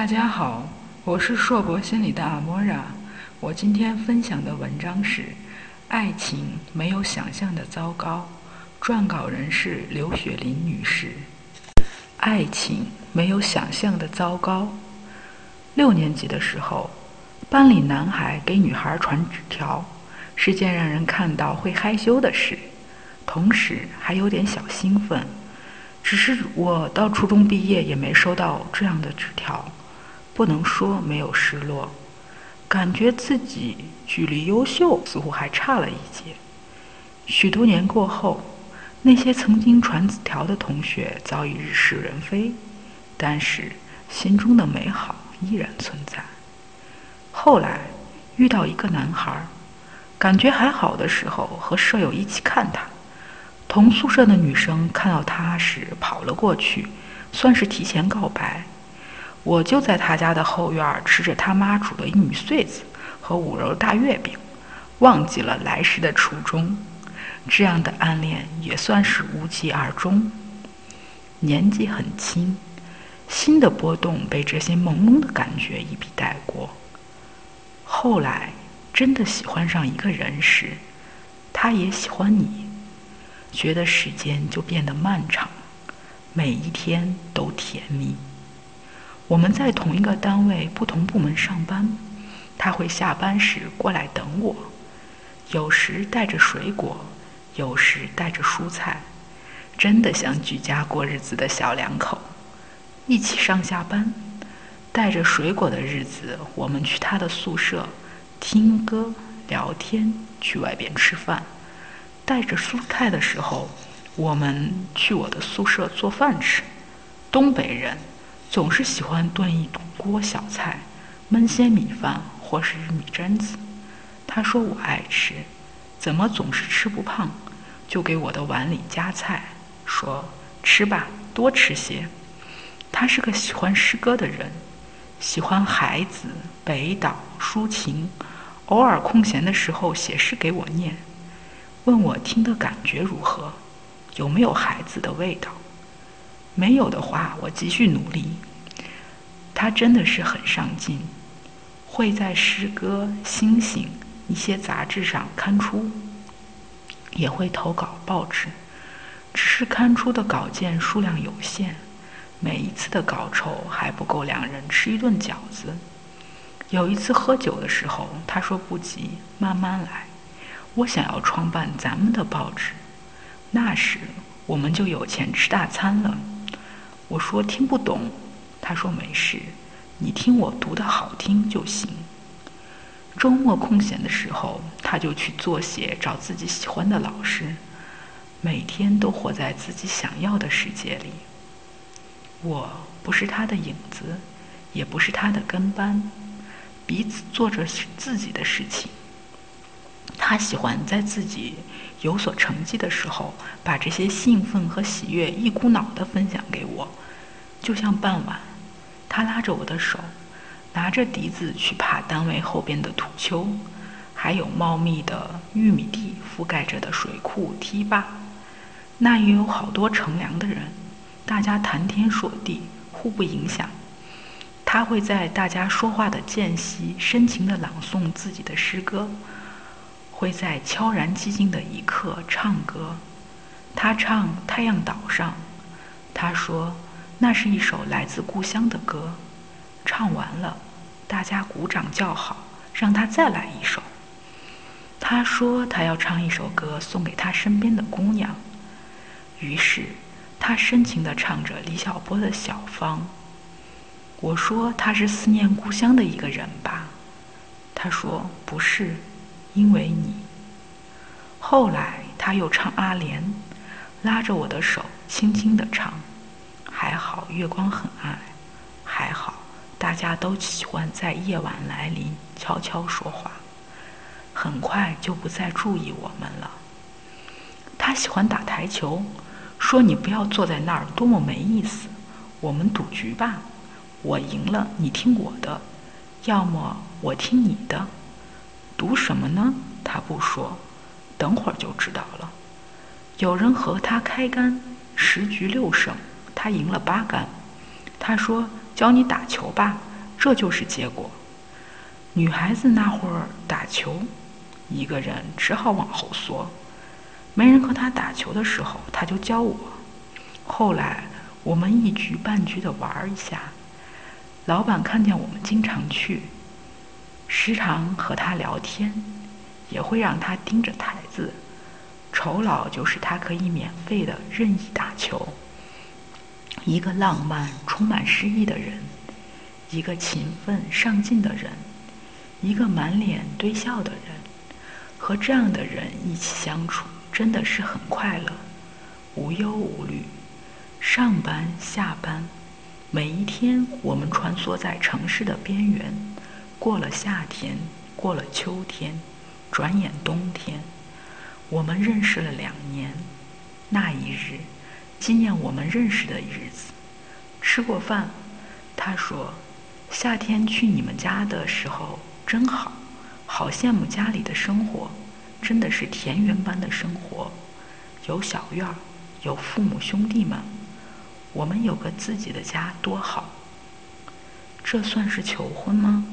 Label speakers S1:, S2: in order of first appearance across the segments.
S1: 大家好，我是硕博心理的阿莫拉。我今天分享的文章是《爱情没有想象的糟糕》，撰稿人是刘雪林女士。爱情没有想象的糟糕。六年级的时候，班里男孩给女孩传纸条，是件让人看到会害羞的事，同时还有点小兴奋。只是我到初中毕业也没收到这样的纸条，不能说没有失落，感觉自己距离优秀似乎还差了一截。许多年过后，那些曾经传纸条的同学早已日是人非，但是心中的美好依然存在。后来遇到一个男孩，感觉还好的时候，和舍友一起看他。同宿舍的女生看到他时跑了过去，算是提前告白。我就在他家的后院吃着他妈煮的玉米穗子和五仁大月饼，忘记了来时的初衷。这样的暗恋也算是无疾而终。年纪很轻，心的波动被这些朦胧的感觉一笔带过。后来真的喜欢上一个人时，他也喜欢你。觉得时间就变得漫长，每一天都甜蜜。我们在同一个单位、不同部门上班，他会下班时过来等我，有时带着水果，有时带着蔬菜，真的像居家过日子的小两口，一起上下班。带着水果的日子，我们去他的宿舍听歌、聊天，去外边吃饭。带着蔬菜的时候，我们去我的宿舍做饭吃。东北人总是喜欢炖一锅小菜，焖些米饭或是米榛子。他说我爱吃，怎么总是吃不胖，就给我的碗里夹菜，说吃吧，多吃些。他是个喜欢诗歌的人，喜欢孩子、北岛、抒情，偶尔空闲的时候写诗给我念。问我听的感觉如何？有没有孩子的味道？没有的话，我继续努力。他真的是很上进，会在诗歌、星星一些杂志上刊出，也会投稿报纸。只是刊出的稿件数量有限，每一次的稿酬还不够两人吃一顿饺子。有一次喝酒的时候，他说不急，慢慢来。我想要创办咱们的报纸，那时我们就有钱吃大餐了。我说听不懂，他说没事，你听我读的好听就行。周末空闲的时候，他就去作协找自己喜欢的老师，每天都活在自己想要的世界里。我不是他的影子，也不是他的跟班，彼此做着自己的事情。他喜欢在自己有所成绩的时候，把这些兴奋和喜悦一股脑地分享给我，就像傍晚，他拉着我的手，拿着笛子去爬单位后边的土丘，还有茂密的玉米地覆盖着的水库堤坝，那也有好多乘凉的人，大家谈天说地，互不影响。他会在大家说话的间隙，深情地朗诵自己的诗歌。会在悄然寂静的一刻唱歌，他唱《太阳岛上》，他说那是一首来自故乡的歌。唱完了，大家鼓掌叫好，让他再来一首。他说他要唱一首歌送给他身边的姑娘，于是他深情地唱着李小波的《小芳》。我说他是思念故乡的一个人吧，他说不是。因为你，后来他又唱阿莲，拉着我的手轻轻地唱。还好月光很暗，还好大家都喜欢在夜晚来临悄悄说话。很快就不再注意我们了。他喜欢打台球，说你不要坐在那儿，多么没意思。我们赌局吧，我赢了你听我的，要么我听你的。赌什么呢？他不说，等会儿就知道了。有人和他开杆，十局六胜，他赢了八杆。他说：“教你打球吧，这就是结果。女孩子那会儿打球，一个人只好往后缩。没人和他打球的时候，他就教我。后来我们一局半局的玩一下，老板看见我们经常去，时常和他聊天，也会让他盯着台子。酬劳就是他可以免费的任意打球。一个浪漫、充满诗意的人，一个勤奋上进的人，一个满脸堆笑的人，和这样的人一起相处，真的是很快乐，无忧无虑。上班下班，每一天我们穿梭在城市的边缘，过了夏天，过了秋天，转眼冬天，我们认识了两年。那一日。纪念我们认识的日子，吃过饭，他说：“夏天去你们家的时候真好，好羡慕家里的生活，真的是田园般的生活，有小院儿，有父母兄弟们，我们有个自己的家多好。”这算是求婚吗？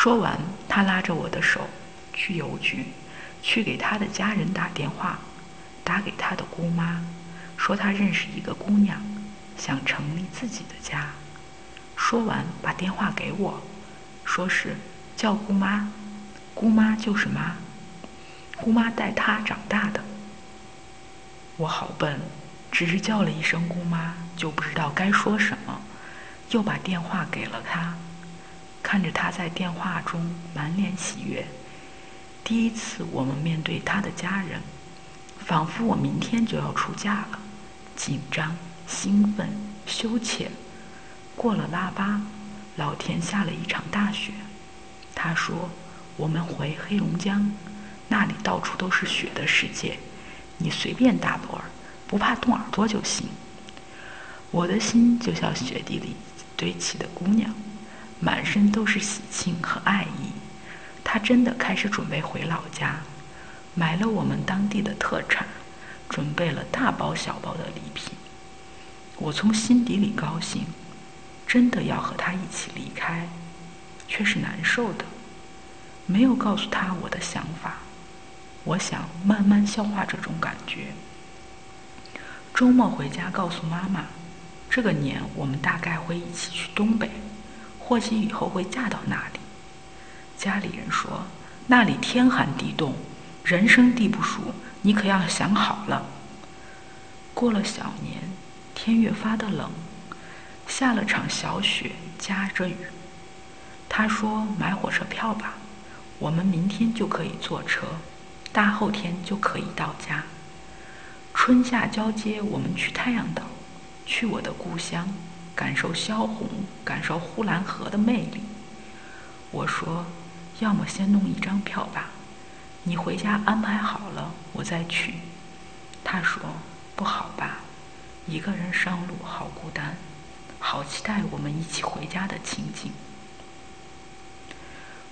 S1: 说完，他拉着我的手去邮局，去给他的家人打电话，打给他的姑妈。说他认识一个姑娘，想成立自己的家。说完，把电话给我，说是叫姑妈，姑妈就是妈，姑妈带他长大的。我好笨，只是叫了一声姑妈，就不知道该说什么，又把电话给了他，看着他在电话中满脸喜悦。第一次我们面对他的家人，仿佛我明天就要出嫁了。紧张、兴奋、羞怯。过了腊八，老天下了一场大雪。他说：“我们回黑龙江，那里到处都是雪的世界，你随便打盹儿，不怕冻耳朵就行。”我的心就像雪地里堆起的姑娘，满身都是喜庆和爱意。他真的开始准备回老家，买了我们当地的特产。准备了大包小包的礼品，我从心底里高兴，真的要和他一起离开，却是难受的。没有告诉他我的想法，我想慢慢消化这种感觉。周末回家告诉妈妈，这个年我们大概会一起去东北，或许以后会嫁到那里。家里人说那里天寒地冻，人生地不熟。你可要想好了。过了小年，天越发的冷，下了场小雪，夹着雨。他说：“买火车票吧，我们明天就可以坐车，大后天就可以到家。春夏交接，我们去太阳岛，去我的故乡，感受萧红，感受呼兰河的魅力。”我说：“要么先弄一张票吧。”你回家安排好了，我再去。他说：“不好吧，一个人上路好孤单，好期待我们一起回家的情景。”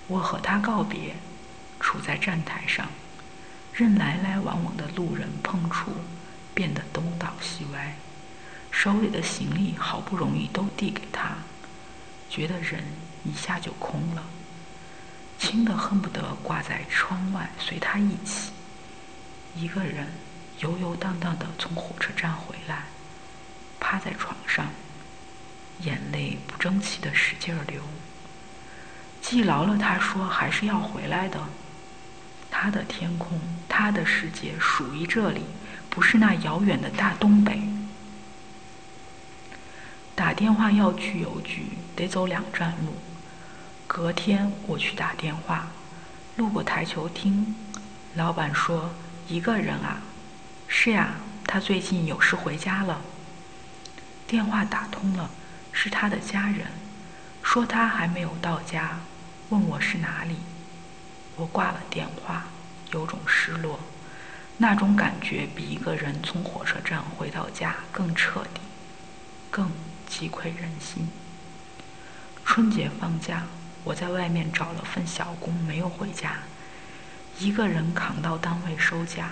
S1: 我和他告别，处在站台上，任来来往往的路人碰触，变得东倒西歪。手里的行李好不容易都递给他，觉得人一下就空了。轻的恨不得挂在窗外，随他一起。一个人游游荡荡的从火车站回来，趴在床上，眼泪不争气的使劲流。记牢了，他说还是要回来的。他的天空，他的世界属于这里，不是那遥远的大东北。打电话要去邮局，得走两站路。隔天我去打电话，路过台球厅，老板说：“一个人啊？”“是呀，他最近有事回家了。”电话打通了，是他的家人，说他还没有到家，问我是哪里。我挂了电话，有种失落，那种感觉比一个人从火车站回到家更彻底，更击溃人心。春节放假。我在外面找了份小工，没有回家，一个人扛到单位收假，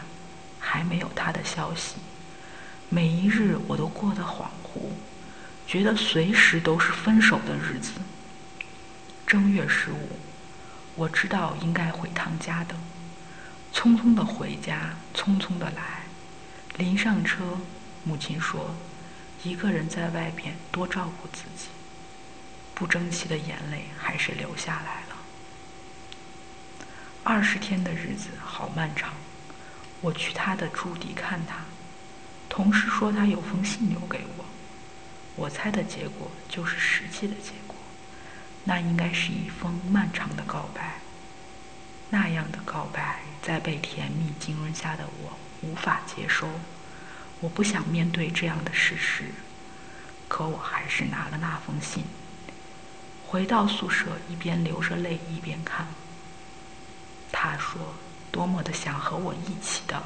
S1: 还没有他的消息。每一日我都过得恍惚，觉得随时都是分手的日子。正月十五，我知道应该回趟家的，匆匆的回家，匆匆的来。临上车，母亲说：“一个人在外边多照顾自己。”不争气的眼泪还是流下来了。二十天的日子好漫长。我去他的驻地看他，同事说他有封信留给我。我猜的结果就是实际的结果，那应该是一封漫长的告白。那样的告白，在被甜蜜浸润下的我无法接受。我不想面对这样的事实，可我还是拿了那封信。回到宿舍，一边流着泪一边看。他说：“多么的想和我一起的，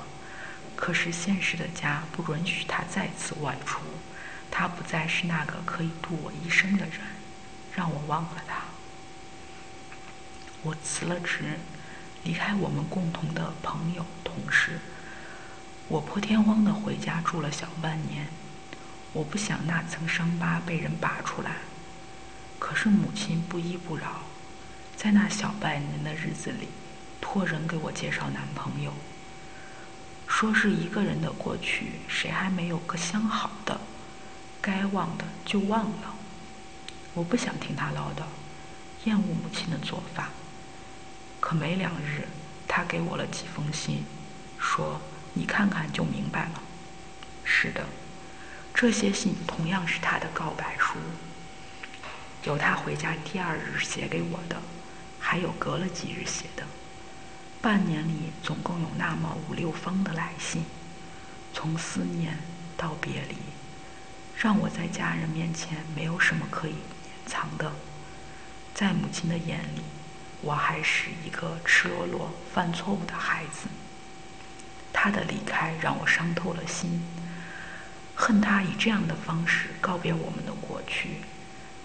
S1: 可是现实的家不允许他再次外出。他不再是那个可以度我一生的人，让我忘了他。”我辞了职，离开我们共同的朋友同事。我破天荒的回家住了小半年。我不想那层伤疤被人拔出来。可是母亲不依不饶，在那小半年的日子里，托人给我介绍男朋友，说是一个人的过去，谁还没有个相好的？该忘的就忘了。我不想听他唠叨，厌恶母亲的做法。可没两日，他给我了几封信，说你看看就明白了。是的，这些信同样是他的告白书。有他回家第二日写给我的，还有隔了几日写的。半年里总共有那么五六封的来信，从思念到别离，让我在家人面前没有什么可以掩藏的。在母亲的眼里，我还是一个赤裸裸犯错误的孩子。他的离开让我伤透了心，恨他以这样的方式告别我们的过去。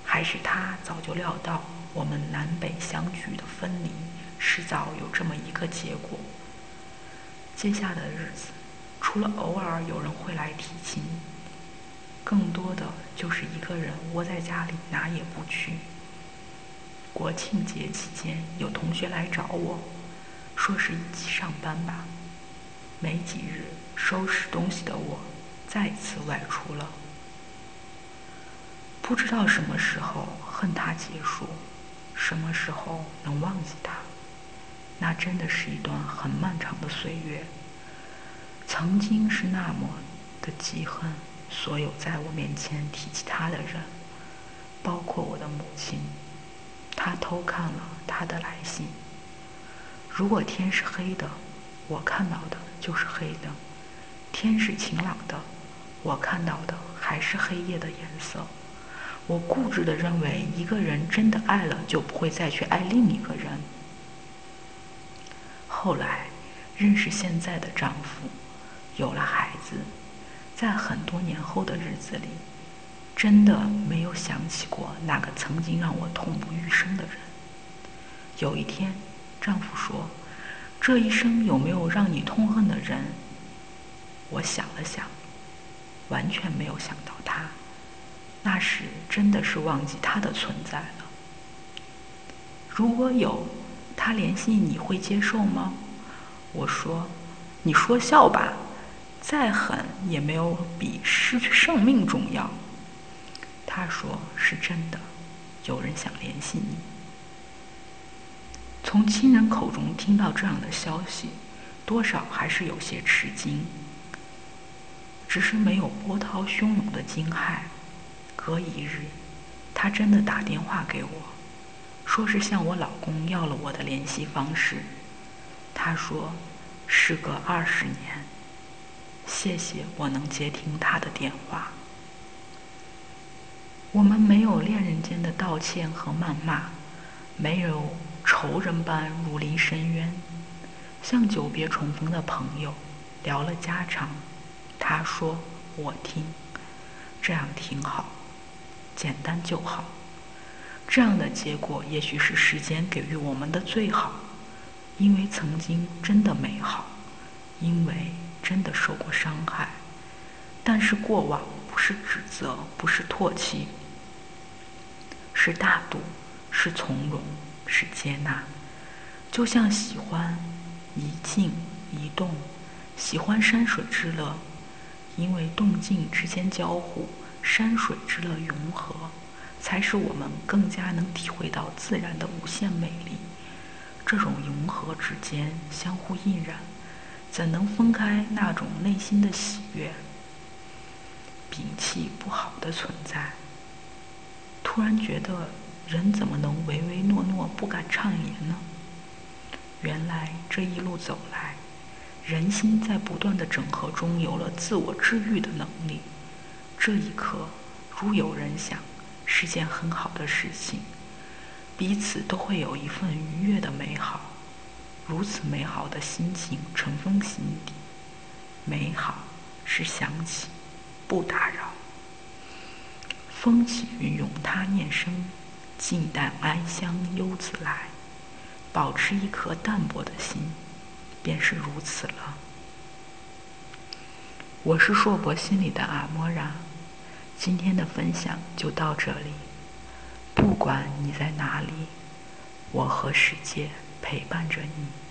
S1: 还是他早就料到我们南北相距的分离，迟早有这么一个结果。接下的日子，除了偶尔有人会来提亲，更多的就是一个人窝在家里哪也不去。国庆节期间，有同学来找我，说是一起上班吧。没几日，收拾东西的我再次外出了。不知道什么时候恨他结束，什么时候能忘记他？那真的是一段很漫长的岁月。曾经是那么的记恨所有在我面前提起他的人，包括我的母亲。他偷看了他的来信。如果天是黑的，我看到的就是黑的；天是晴朗的，我看到的还是黑夜的颜色。我固执地认为，一个人真的爱了，就不会再去爱另一个人。后来，认识现在的丈夫，有了孩子，在很多年后的日子里，真的没有想起过那个曾经让我痛不欲生的人。有一天，丈夫说：“这一生有没有让你痛恨的人？”我想了想，完全没有想到他。那时真的是忘记他的存在了。如果有他联系你会接受吗？我说：“你说笑吧，再狠也没有比失去生命重要。”他说：“是真的，有人想联系你。”从亲人口中听到这样的消息，多少还是有些吃惊，只是没有波涛汹涌的惊骇。隔一日，他真的打电话给我，说是向我老公要了我的联系方式。他说：“事隔二十年，谢谢我能接听他的电话。”我们没有恋人间的道歉和谩骂，没有仇人般如临深渊，像久别重逢的朋友，聊了家常。他说：“我听，这样挺好。”简单就好，这样的结果也许是时间给予我们的最好，因为曾经真的美好，因为真的受过伤害。但是过往不是指责，不是唾弃，是大度，是从容，是接纳。就像喜欢一静一动，喜欢山水之乐，因为动静之间交互，山水之乐融合，才使我们更加能体会到自然的无限美丽。这种融合之间相互印染，怎能分开那种内心的喜悦？摒弃不好的存在，突然觉得人怎么能唯唯诺诺不敢畅言呢？原来这一路走来，人心在不断的整合中有了自我治愈的能力。这一刻，如有人想，是件很好的事情，彼此都会有一份愉悦的美好。如此美好的心情尘封心底，美好是想起，不打扰。风起云涌他念生，静淡安香悠自来。保持一颗淡泊的心，便是如此了。我是硕博心里的阿莫然，今天的分享就到这里。不管你在哪里，我和世界陪伴着你。